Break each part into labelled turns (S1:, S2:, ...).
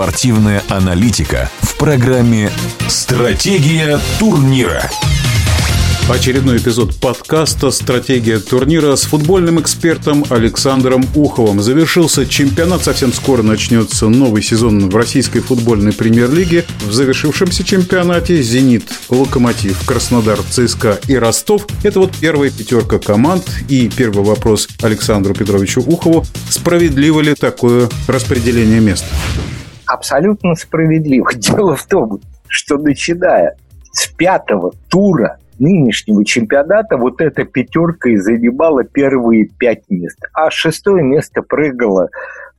S1: Спортивная аналитика в программе «Стратегия турнира».
S2: Очередной эпизод подкаста «Стратегия турнира» с футбольным экспертом Александром Уховым. Завершился чемпионат, совсем скоро начнется новый сезон в российской футбольной премьер-лиге. В завершившемся чемпионате «Зенит», «Локомотив», «Краснодар», «ЦСКА» и «Ростов» – это вот первая пятерка команд. И первый вопрос Александру Петровичу Ухову – справедливо ли такое распределение мест?
S3: Абсолютно справедливо. Дело в том, что начиная с пятого тура нынешнего чемпионата вот эта пятерка и занимала первые пять мест. А шестое место прыгала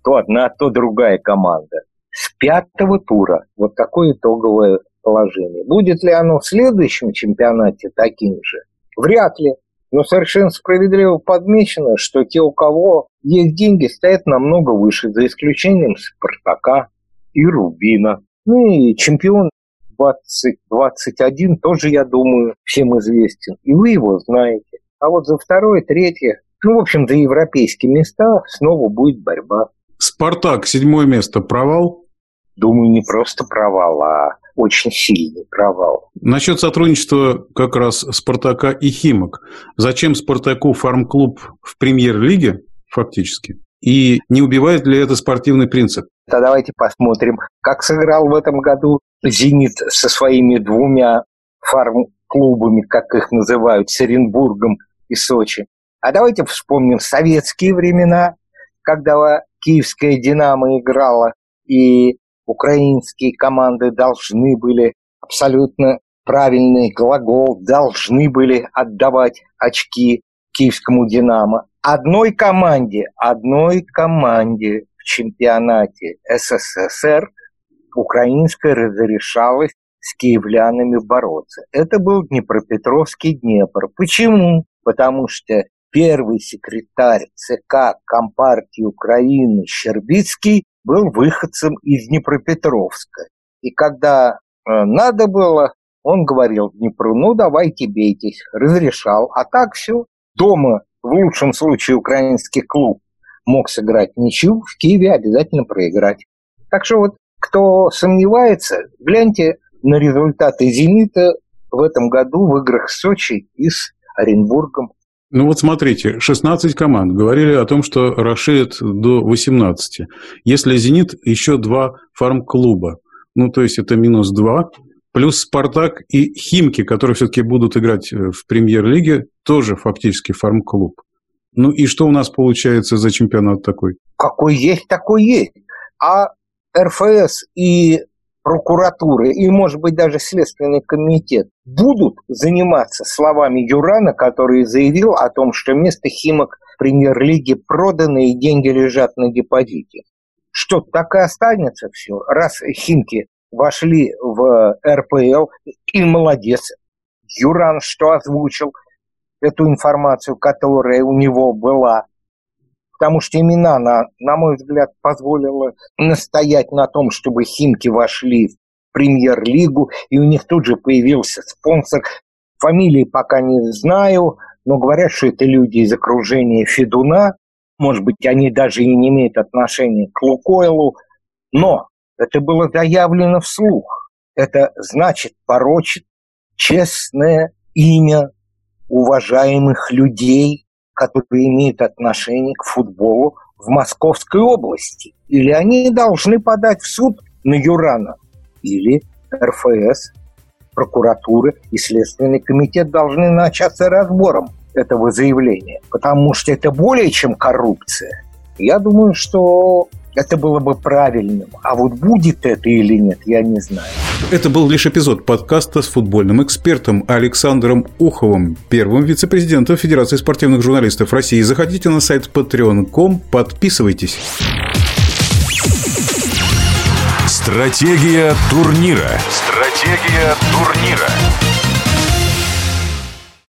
S3: то одна, то другая команда. С пятого тура вот такое итоговое положение. Будет ли оно в следующем чемпионате таким же? Вряд ли. Но совершенно справедливо подмечено, что те, у кого есть деньги, стоят намного выше, за исключением Спартака и Рубина. Ну и чемпион 2021 тоже, я думаю, всем известен. И вы его знаете. А вот за второе, третье, ну, в общем, за европейские места снова будет борьба.
S2: «Спартак» седьмое место. Провал?
S3: Думаю, не просто провал, а очень сильный провал.
S2: Насчет сотрудничества как раз «Спартака» и «Химок». Зачем «Спартаку» фарм-клуб в премьер-лиге, фактически? И не убивает ли это спортивный принцип?
S3: Да давайте посмотрим, как сыграл в этом году «Зенит» со своими двумя фарм-клубами, как их называют, с Оренбургом и Сочи. А давайте вспомним советские времена, когда киевская «Динамо» играла, и украинские команды должны были абсолютно правильный глагол, должны были отдавать очки киевскому «Динамо». Одной команде, одной команде в чемпионате СССР украинская разрешалась с киевлянами бороться. Это был Днепропетровский Днепр. Почему? Потому что первый секретарь ЦК Компартии Украины Щербицкий был выходцем из Днепропетровска. И когда э, надо было, он говорил Днепру, ну давайте бейтесь, разрешал. А так все, дома в лучшем случае украинский клуб мог сыграть ничью, в Киеве обязательно проиграть. Так что вот кто сомневается, гляньте на результаты «Зенита» в этом году в играх с Сочи и с Оренбургом.
S2: Ну вот смотрите, 16 команд говорили о том, что расширят до 18. Если «Зенит» еще два фарм-клуба, ну то есть это минус 2, плюс «Спартак» и «Химки», которые все-таки будут играть в премьер-лиге, тоже фактически фарм-клуб. Ну и что у нас получается за чемпионат такой?
S3: Какой есть, такой есть. А РФС и прокуратура и, может быть, даже Следственный комитет будут заниматься словами Юрана, который заявил о том, что место Химок в премьер-лиге продано и деньги лежат на депозите. Что, так и останется все? Раз Химки вошли в РПЛ, и молодец. Юран что озвучил эту информацию, которая у него была потому что именно она, на мой взгляд, позволила настоять на том, чтобы Химки вошли в премьер-лигу, и у них тут же появился спонсор. Фамилии пока не знаю, но говорят, что это люди из окружения Федуна. Может быть, они даже и не имеют отношения к Лукойлу. Но это было заявлено вслух. Это значит порочит честное имя уважаемых людей, которые имеют отношение к футболу в Московской области. Или они должны подать в суд на Юрана, или РФС, прокуратура и Следственный комитет должны начаться разбором этого заявления, потому что это более чем коррупция. Я думаю, что это было бы правильным. А вот будет это или нет, я не знаю.
S2: Это был лишь эпизод подкаста с футбольным экспертом Александром Уховым, первым вице-президентом Федерации спортивных журналистов России. Заходите на сайт patreon.com, подписывайтесь.
S1: Стратегия турнира. Стратегия турнира.